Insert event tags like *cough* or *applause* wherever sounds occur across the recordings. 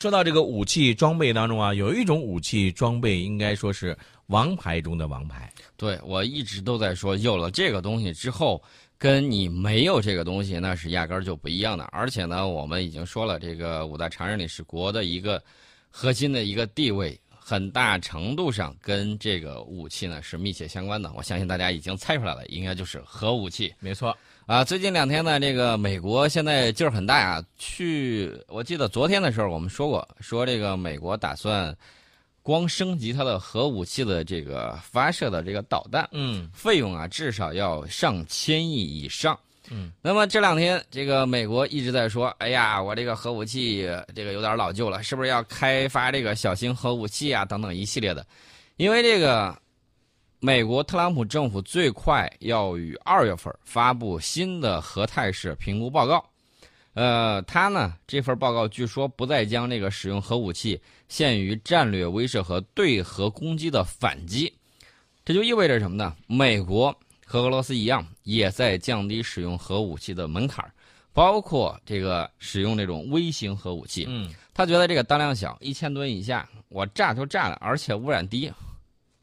说到这个武器装备当中啊，有一种武器装备应该说是王牌中的王牌。对我一直都在说，有了这个东西之后，跟你没有这个东西那是压根儿就不一样的。而且呢，我们已经说了，这个五大常任理事国的一个核心的一个地位，很大程度上跟这个武器呢是密切相关的。我相信大家已经猜出来了，应该就是核武器。没错。啊，最近两天呢，这个美国现在劲儿很大呀。去，我记得昨天的时候我们说过，说这个美国打算光升级它的核武器的这个发射的这个导弹，嗯，费用啊至少要上千亿以上。嗯，那么这两天这个美国一直在说，哎呀，我这个核武器这个有点老旧了，是不是要开发这个小型核武器啊？等等一系列的，因为这个。美国特朗普政府最快要于二月份发布新的核态势评估报告，呃，他呢这份报告据说不再将这个使用核武器限于战略威慑和对核攻击的反击，这就意味着什么呢？美国和俄罗斯一样，也在降低使用核武器的门槛，包括这个使用这种微型核武器。嗯，他觉得这个当量小，一千吨以下，我炸就炸了，而且污染低，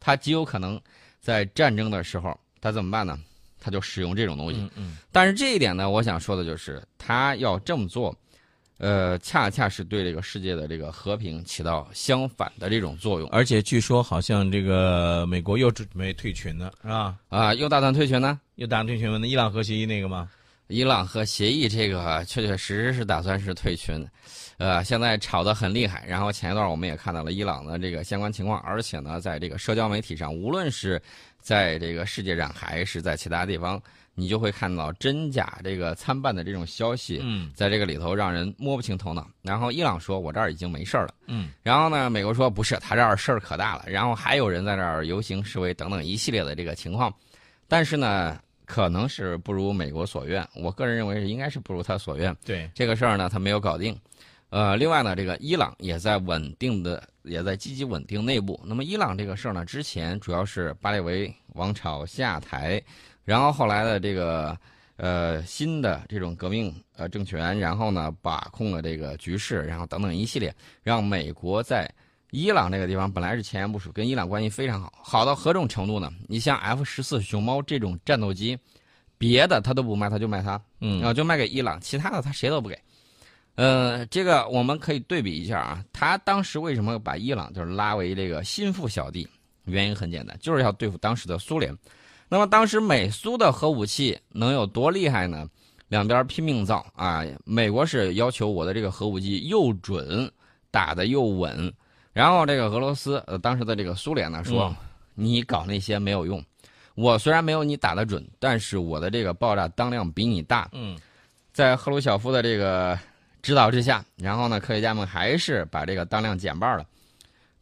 他极有可能。在战争的时候，他怎么办呢？他就使用这种东西。嗯嗯。但是这一点呢，我想说的就是，他要这么做，呃，恰恰是对这个世界的这个和平起到相反的这种作用。而且据说好像这个美国又准备退群了，是吧？啊，又打算退群呢？又打算退群？那伊朗核协议那个吗？伊朗核协议这个确确实实是打算是退群，呃，现在吵得很厉害。然后前一段我们也看到了伊朗的这个相关情况，而且呢，在这个社交媒体上，无论是在这个世界上还是在其他地方，你就会看到真假这个参半的这种消息，嗯，在这个里头让人摸不清头脑。然后伊朗说：“我这儿已经没事儿了。”嗯，然后呢，美国说：“不是，他这儿事儿可大了。”然后还有人在这儿游行示威等等一系列的这个情况，但是呢。可能是不如美国所愿，我个人认为是应该是不如他所愿。对这个事儿呢，他没有搞定。呃，另外呢，这个伊朗也在稳定的，也在积极稳定内部。那么伊朗这个事儿呢，之前主要是巴列维王朝下台，然后后来的这个呃新的这种革命呃政权，然后呢把控了这个局势，然后等等一系列，让美国在。伊朗这个地方本来是前沿部署，跟伊朗关系非常好，好到何种程度呢？你像 F 十四熊猫这种战斗机，别的他都不卖，他就卖它，嗯，啊，就卖给伊朗，其他的他谁都不给。呃，这个我们可以对比一下啊，他当时为什么把伊朗就是拉为这个心腹小弟？原因很简单，就是要对付当时的苏联。那么当时美苏的核武器能有多厉害呢？两边拼命造啊，美国是要求我的这个核武器又准，打的又稳。然后这个俄罗斯，呃，当时的这个苏联呢说，你搞那些没有用，我虽然没有你打得准，但是我的这个爆炸当量比你大。嗯，在赫鲁晓夫的这个指导之下，然后呢，科学家们还是把这个当量减半了。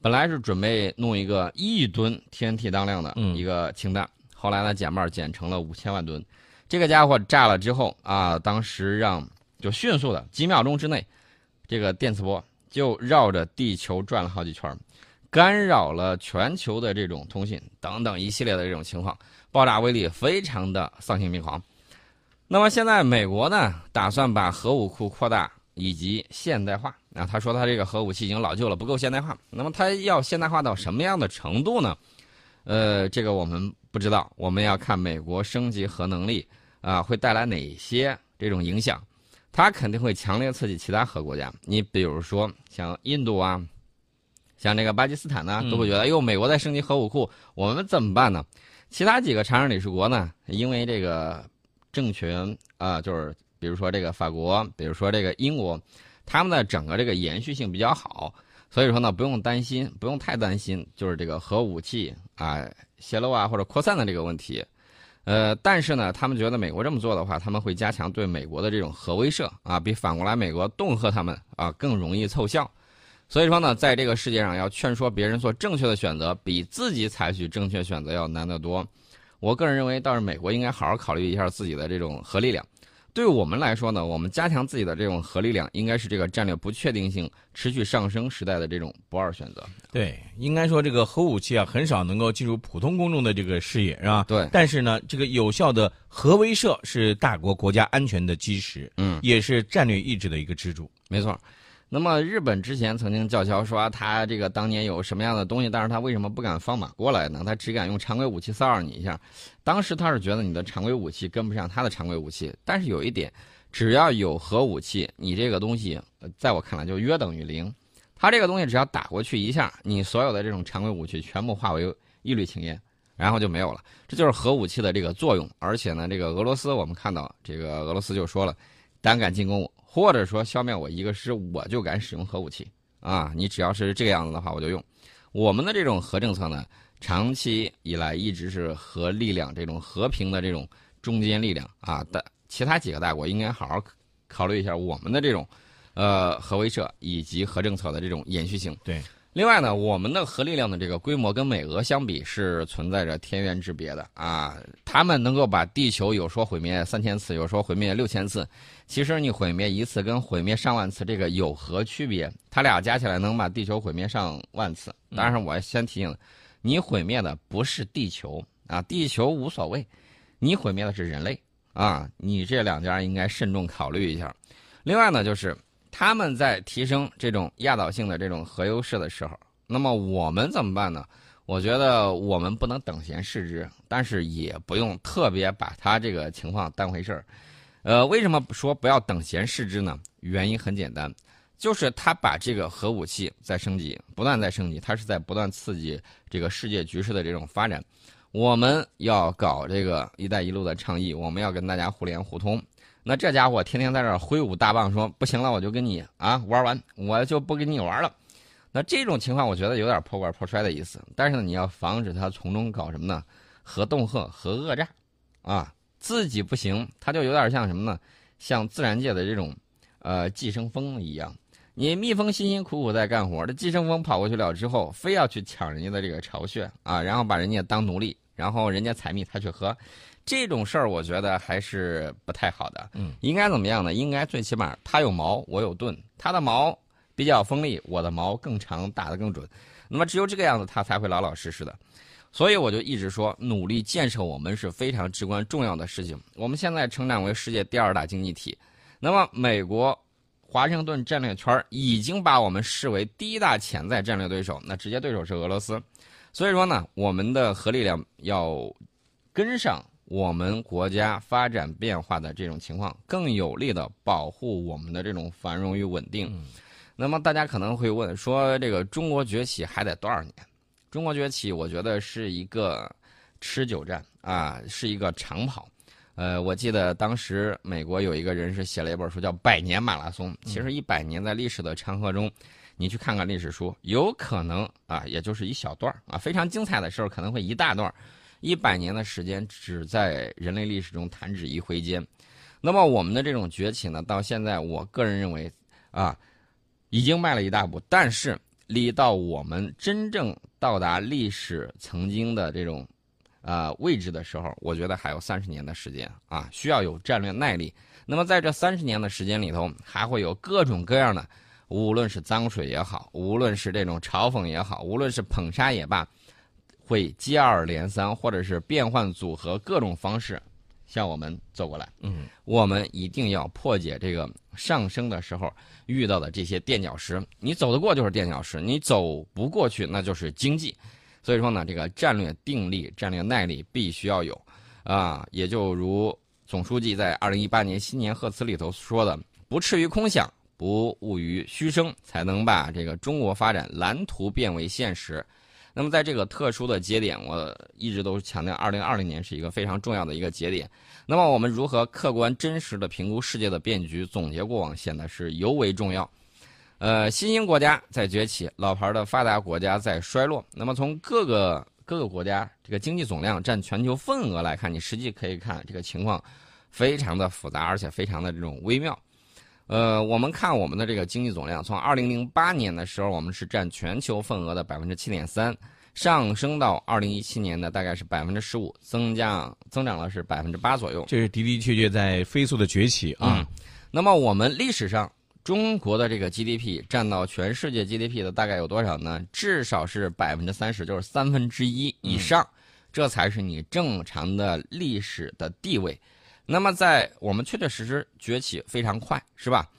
本来是准备弄一个亿吨 TNT 当量的一个氢弹，后来呢减半减成了五千万吨。这个家伙炸了之后啊，当时让就迅速的几秒钟之内，这个电磁波。就绕着地球转了好几圈，干扰了全球的这种通信等等一系列的这种情况，爆炸威力非常的丧心病狂。那么现在美国呢，打算把核武库扩大以及现代化。啊，他说他这个核武器已经老旧了，不够现代化。那么他要现代化到什么样的程度呢？呃，这个我们不知道，我们要看美国升级核能力啊，会带来哪些这种影响。它肯定会强烈刺激其他核国家，你比如说像印度啊，像这个巴基斯坦呢，都会觉得，哎呦，美国在升级核武库，我们怎么办呢？其他几个常任理事国呢，因为这个政权啊，就是比如说这个法国，比如说这个英国，他们的整个这个延续性比较好，所以说呢，不用担心，不用太担心，就是这个核武器啊泄露啊或者扩散的这个问题。呃，但是呢，他们觉得美国这么做的话，他们会加强对美国的这种核威慑啊，比反过来美国恫吓他们啊更容易凑效。所以说呢，在这个世界上，要劝说别人做正确的选择，比自己采取正确选择要难得多。我个人认为，倒是美国应该好好考虑一下自己的这种核力量。对我们来说呢，我们加强自己的这种核力量，应该是这个战略不确定性持续上升时代的这种不二选择。对，应该说这个核武器啊，很少能够进入普通公众的这个视野，是吧？对。但是呢，这个有效的核威慑是大国国家安全的基石，嗯，也是战略意志的一个支柱。没错。那么日本之前曾经叫嚣说他这个当年有什么样的东西，但是他为什么不敢放马过来呢？他只敢用常规武器骚扰你一下。当时他是觉得你的常规武器跟不上他的常规武器，但是有一点，只要有核武器，你这个东西在我看来就约等于零。他这个东西只要打过去一下，你所有的这种常规武器全部化为一缕青烟，然后就没有了。这就是核武器的这个作用。而且呢，这个俄罗斯我们看到，这个俄罗斯就说了，胆敢进攻我。或者说消灭我一个师，我就敢使用核武器啊！你只要是这个样子的话，我就用。我们的这种核政策呢，长期以来一直是核力量这种和平的这种中坚力量啊。但其他几个大国应该好好考虑一下我们的这种呃核威慑以及核政策的这种延续性。对。另外呢，我们的核力量的这个规模跟美俄相比是存在着天渊之别的啊。他们能够把地球有说毁灭三千次，有说毁灭六千次。其实你毁灭一次跟毁灭上万次，这个有何区别？它俩加起来能把地球毁灭上万次。当然，我先提醒，你毁灭的不是地球啊，地球无所谓，你毁灭的是人类啊。你这两家应该慎重考虑一下。另外呢，就是。他们在提升这种压倒性的这种核优势的时候，那么我们怎么办呢？我觉得我们不能等闲视之，但是也不用特别把他这个情况当回事儿。呃，为什么说不要等闲视之呢？原因很简单，就是他把这个核武器在升级，不断在升级，他是在不断刺激这个世界局势的这种发展。我们要搞这个“一带一路”的倡议，我们要跟大家互联互通。那这家伙天天在这挥舞大棒，说不行了，我就跟你啊玩完，我就不跟你玩了。那这种情况，我觉得有点破罐破摔的意思。但是呢，你要防止他从中搞什么呢？核恫吓、核讹诈，啊，自己不行，他就有点像什么呢？像自然界的这种呃寄生蜂一样。你蜜蜂辛辛苦苦在干活，这寄生蜂跑过去了之后，非要去抢人家的这个巢穴啊，然后把人家当奴隶，然后人家采蜜他去喝。这种事儿，我觉得还是不太好的。嗯，应该怎么样呢？应该最起码它有矛，我有盾，它的矛比较锋利，我的矛更长，打得更准。那么只有这个样子，它才会老老实实的。所以我就一直说，努力建设我们是非常至关重要的事情。我们现在成长为世界第二大经济体，那么美国华盛顿战略圈已经把我们视为第一大潜在战略对手，那直接对手是俄罗斯。所以说呢，我们的核力量要跟上。我们国家发展变化的这种情况，更有力的保护我们的这种繁荣与稳定。那么大家可能会问说，这个中国崛起还得多少年？中国崛起，我觉得是一个持久战啊，是一个长跑。呃，我记得当时美国有一个人是写了一本书叫《百年马拉松》。其实一百年在历史的长河中，你去看看历史书，有可能啊，也就是一小段啊，非常精彩的时候可能会一大段一百年的时间只在人类历史中弹指一挥间，那么我们的这种崛起呢，到现在我个人认为，啊，已经迈了一大步，但是离到我们真正到达历史曾经的这种，啊位置的时候，我觉得还有三十年的时间啊，需要有战略耐力。那么在这三十年的时间里头，还会有各种各样的，无论是脏水也好，无论是这种嘲讽也好，无论是捧杀也罢。会接二连三，或者是变换组合各种方式，向我们走过来。嗯，我们一定要破解这个上升的时候遇到的这些垫脚石。你走得过就是垫脚石，你走不过去那就是经济。所以说呢，这个战略定力、战略耐力必须要有啊。也就如总书记在二零一八年新年贺词里头说的：“不耻于空想，不骛于虚声，才能把这个中国发展蓝图变为现实。”那么，在这个特殊的节点，我一直都强调，二零二零年是一个非常重要的一个节点。那么，我们如何客观真实的评估世界的变局，总结过往，显得是尤为重要。呃，新兴国家在崛起，老牌的发达国家在衰落。那么，从各个各个国家这个经济总量占全球份额来看，你实际可以看这个情况非常的复杂，而且非常的这种微妙。呃，我们看我们的这个经济总量，从二零零八年的时候，我们是占全球份额的百分之七点三，上升到二零一七年的大概是百分之十五，增加增长了是百分之八左右。这是的的确确在飞速的崛起啊。那么我们历史上中国的这个 GDP 占到全世界 GDP 的大概有多少呢？至少是百分之三十，就是三分之一以上，这才是你正常的历史的地位。那么，在我们确确实实崛起非常快，是吧？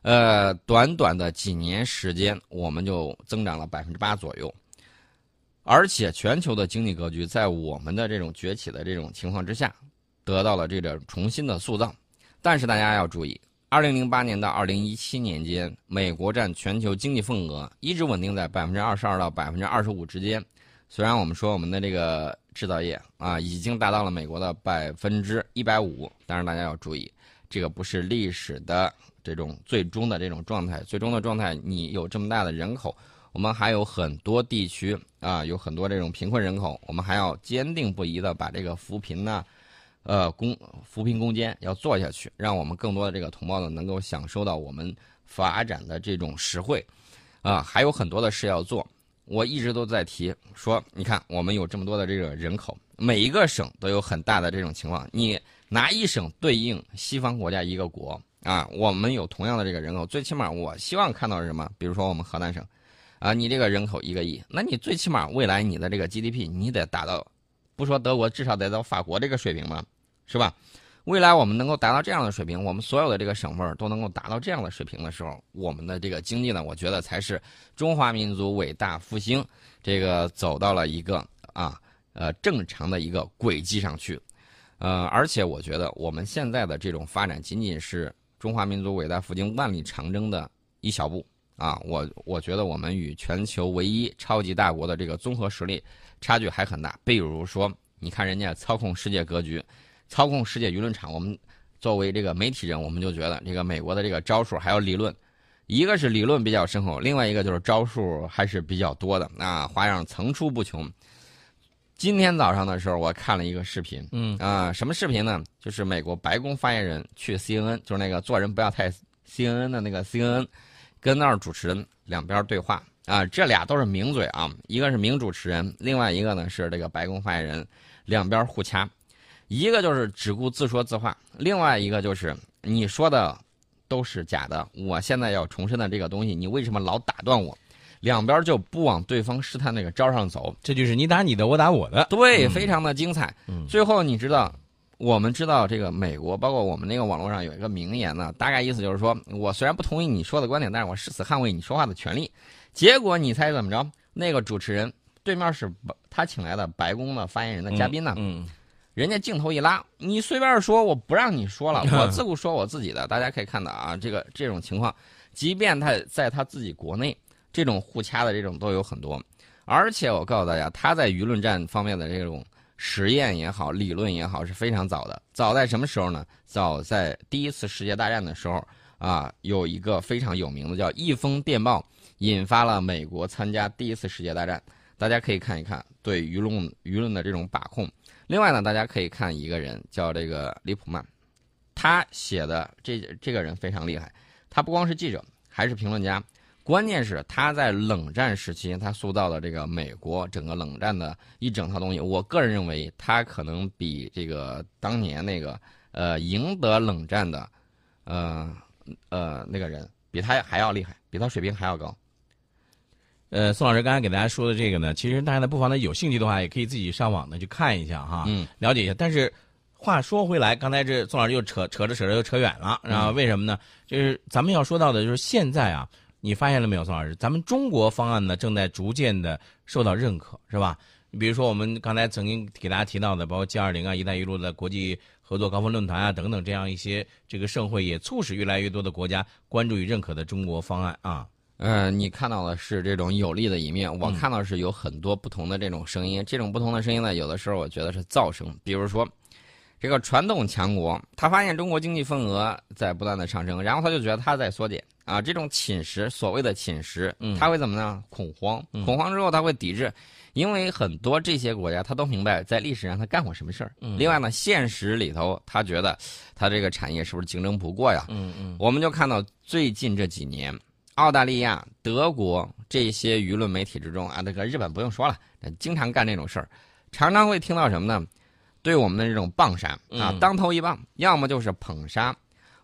呃，短短的几年时间，我们就增长了百分之八左右，而且全球的经济格局在我们的这种崛起的这种情况之下，得到了这个重新的塑造。但是大家要注意，二零零八年到二零一七年间，美国占全球经济份额一直稳定在百分之二十二到百分之二十五之间。虽然我们说我们的这个制造业啊已经达到了美国的百分之一百五，但是大家要注意，这个不是历史的。这种最终的这种状态，最终的状态，你有这么大的人口，我们还有很多地区啊，有很多这种贫困人口，我们还要坚定不移的把这个扶贫呢，呃，攻扶贫攻坚要做下去，让我们更多的这个同胞呢能够享受到我们发展的这种实惠，啊，还有很多的事要做。我一直都在提说，你看我们有这么多的这个人口，每一个省都有很大的这种情况，你拿一省对应西方国家一个国。啊，我们有同样的这个人口，最起码我希望看到是什么？比如说我们河南省，啊，你这个人口一个亿，那你最起码未来你的这个 GDP 你得达到，不说德国，至少得到法国这个水平嘛，是吧？未来我们能够达到这样的水平，我们所有的这个省份都能够达到这样的水平的时候，我们的这个经济呢，我觉得才是中华民族伟大复兴这个走到了一个啊呃正常的一个轨迹上去，呃，而且我觉得我们现在的这种发展仅仅是。中华民族伟大复兴万里长征的一小步啊！我我觉得我们与全球唯一超级大国的这个综合实力差距还很大。比如说，你看人家操控世界格局，操控世界舆论场，我们作为这个媒体人，我们就觉得这个美国的这个招数还有理论，一个是理论比较深厚，另外一个就是招数还是比较多的啊，花样层出不穷。今天早上的时候，我看了一个视频，嗯啊，什么视频呢？就是美国白宫发言人去 CNN，就是那个做人不要太 CNN 的那个 CNN，跟那儿主持人两边对话啊，这俩都是名嘴啊，一个是名主持人，另外一个呢是这个白宫发言人，两边互掐，一个就是只顾自说自话，另外一个就是你说的都是假的，我现在要重申的这个东西，你为什么老打断我？两边就不往对方试探那个招上走，这就是你打你的，我打我的，对，非常的精彩。最后你知道，我们知道这个美国，包括我们那个网络上有一个名言呢，大概意思就是说，我虽然不同意你说的观点，但是我誓死捍卫你说话的权利。结果你猜怎么着？那个主持人对面是他请来的白宫的发言人的嘉宾呢，嗯，人家镜头一拉，你随便说，我不让你说了，我 *laughs* 自顾说我自己的。大家可以看到啊，这个这种情况，即便他在他自己国内。这种互掐的这种都有很多，而且我告诉大家，他在舆论战方面的这种实验也好，理论也好是非常早的。早在什么时候呢？早在第一次世界大战的时候啊，有一个非常有名的叫一封电报，引发了美国参加第一次世界大战。大家可以看一看对舆论舆论的这种把控。另外呢，大家可以看一个人叫这个李普曼，他写的这这个人非常厉害，他不光是记者，还是评论家。关键是他在冷战时期，他塑造的这个美国整个冷战的一整套东西，我个人认为他可能比这个当年那个呃赢得冷战的，呃呃那个人比他还要厉害，比他水平还要高。呃，宋老师刚才给大家说的这个呢，其实大家呢不妨呢有兴趣的话，也可以自己上网呢去看一下哈，嗯，了解一下。但是话说回来，刚才这宋老师又扯扯着扯着又扯远了，然后为什么呢？就是咱们要说到的就是现在啊。你发现了没有，宋老师？咱们中国方案呢，正在逐渐的受到认可，是吧？你比如说，我们刚才曾经给大家提到的，包括 G 二零啊、一带一路的国际合作高峰论坛啊等等，这样一些这个盛会，也促使越来越多的国家关注与认可的中国方案啊。呃，你看到的是这种有利的一面，我看到是有很多不同的这种声音。这种不同的声音呢，有的时候我觉得是噪声，比如说。这个传统强国，他发现中国经济份额在不断的上升，然后他就觉得他在缩减啊。这种侵蚀，所谓的侵蚀，他会怎么呢？恐慌，恐慌之后他会抵制，因为很多这些国家他都明白在历史上他干过什么事儿。另外呢，现实里头他觉得他这个产业是不是竞争不过呀？嗯嗯。我们就看到最近这几年，澳大利亚、德国这些舆论媒体之中啊，这个日本不用说了，经常干这种事儿，常常会听到什么呢？对我们的这种棒杀啊，当头一棒，要么就是捧杀。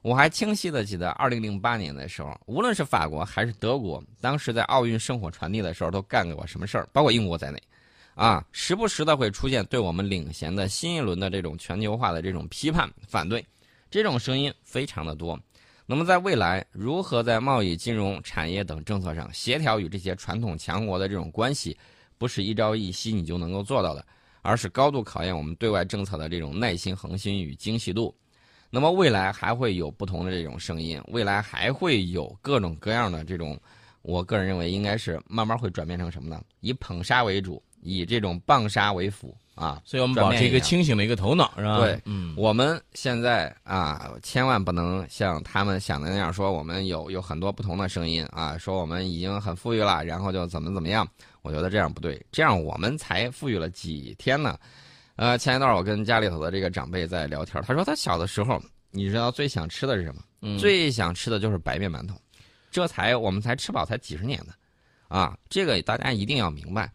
我还清晰的记得，二零零八年的时候，无论是法国还是德国，当时在奥运圣火传递的时候，都干过什么事儿？包括英国在内，啊，时不时的会出现对我们领衔的新一轮的这种全球化的这种批判反对，这种声音非常的多。那么在未来，如何在贸易、金融、产业等政策上协调与这些传统强国的这种关系，不是一朝一夕你就能够做到的，而是高度考验我们对外政策的这种耐心、恒心与精细度。那么未来还会有不同的这种声音，未来还会有各种各样的这种，我个人认为应该是慢慢会转变成什么呢？以捧杀为主，以这种棒杀为辅啊。所以我们保持一个清醒的一个头脑，是吧？对，嗯，我们现在啊，千万不能像他们想的那样说，我们有有很多不同的声音啊，说我们已经很富裕了，然后就怎么怎么样。我觉得这样不对，这样我们才富裕了几天呢？呃，前一段我跟家里头的这个长辈在聊天，他说他小的时候，你知道最想吃的是什么？嗯最想吃的就是白面馒头，这才我们才吃饱才几十年呢，啊，这个大家一定要明白。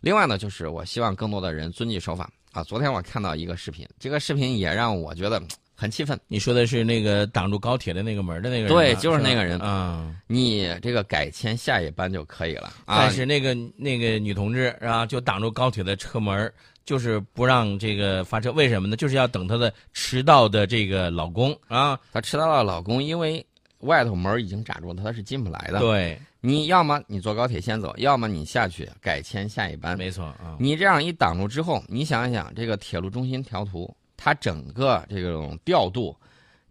另外呢，就是我希望更多的人遵纪守法啊。昨天我看到一个视频，这个视频也让我觉得很气愤。你说的是那个挡住高铁的那个门的那个人？对就是那个人嗯，你这个改签下一班就可以了啊但。是那个那个女同志啊，就挡住高铁的车门，就是不让这个发车。为什么呢？就是要等她的迟到的这个老公啊。她迟到了，老公因为外头门已经扎住了，他是进不来的。对，你要么你坐高铁先走，要么你下去改签下一班。没错啊。你这样一挡住之后，你想一想，这个铁路中心调图，它整个这种调度，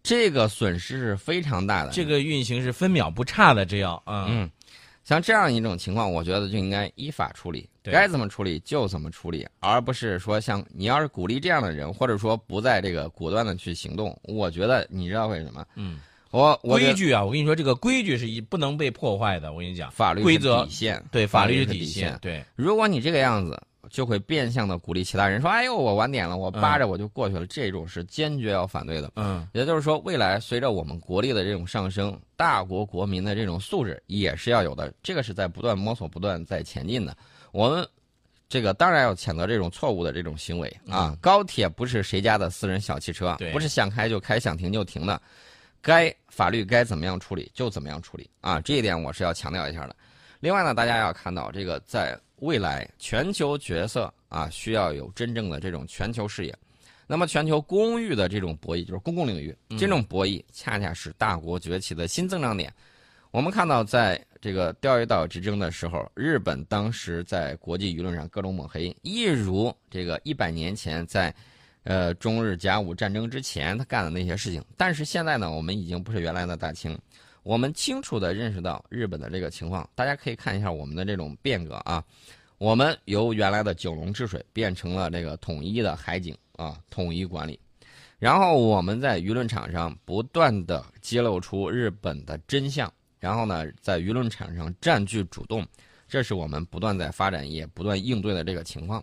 这个损失是非常大的。这个运行是分秒不差的，这要啊。嗯，像这样一种情况，我觉得就应该依法处理，该怎么处理就怎么处理，而不是说像你要是鼓励这样的人，或者说不在这个果断的去行动，我觉得你知道为什么？嗯，我我规矩啊，我跟你说，这个规矩是一不能被破坏的。我跟你讲，法律是规则底线，对法律是是底线。对，如果你这个样子，就会变相的鼓励其他人说：“哎呦，我晚点了，我扒着我就过去了。这种是坚决要反对的。嗯，也就是说，未来随着我们国力的这种上升，大国国民的这种素质也是要有的，这个是在不断摸索、不断在前进的。我们这个当然要谴责这种错误的这种行为啊！高铁不是谁家的私人小汽车对，不是想开就开、想停就停的，该法律该怎么样处理就怎么样处理啊！这一点我是要强调一下的。另外呢，大家要看到这个在未来全球角色啊，需要有真正的这种全球视野。那么，全球公域的这种博弈，就是公共领域这种博弈，恰恰是大国崛起的新增长点。我们看到，在这个钓鱼岛之争的时候，日本当时在国际舆论上各种抹黑，一如这个一百年前在，呃中日甲午战争之前他干的那些事情。但是现在呢，我们已经不是原来的大清，我们清楚地认识到日本的这个情况。大家可以看一下我们的这种变革啊，我们由原来的九龙治水变成了这个统一的海警啊，统一管理。然后我们在舆论场上不断地揭露出日本的真相，然后呢，在舆论场上占据主动，这是我们不断在发展也不断应对的这个情况。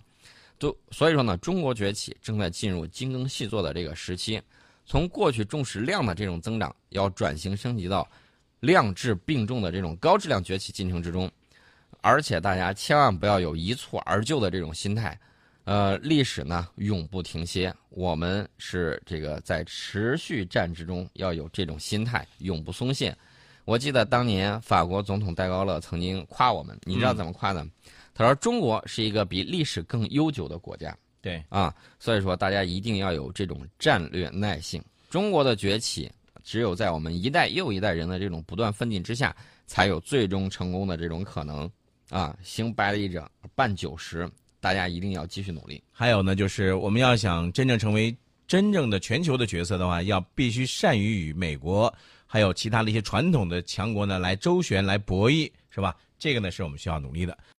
所以说呢，中国崛起正在进入精耕细作的这个时期，从过去重视量的这种增长，要转型升级到量质并重的这种高质量崛起进程之中。而且大家千万不要有一蹴而就的这种心态。呃，历史呢永不停歇，我们是这个在持续战之中要有这种心态，永不松懈。我记得当年法国总统戴高乐曾经夸我们，你知道怎么夸的？他说中国是一个比历史更悠久的国家对，啊，所以说大家一定要有这种战略耐性。中国的崛起，只有在我们一代又一代人的这种不断奋进之下，才有最终成功的这种可能啊！行百里者半九十。大家一定要继续努力。还有呢，就是我们要想真正成为真正的全球的角色的话，要必须善于与美国还有其他的一些传统的强国呢来周旋、来博弈，是吧？这个呢是我们需要努力的。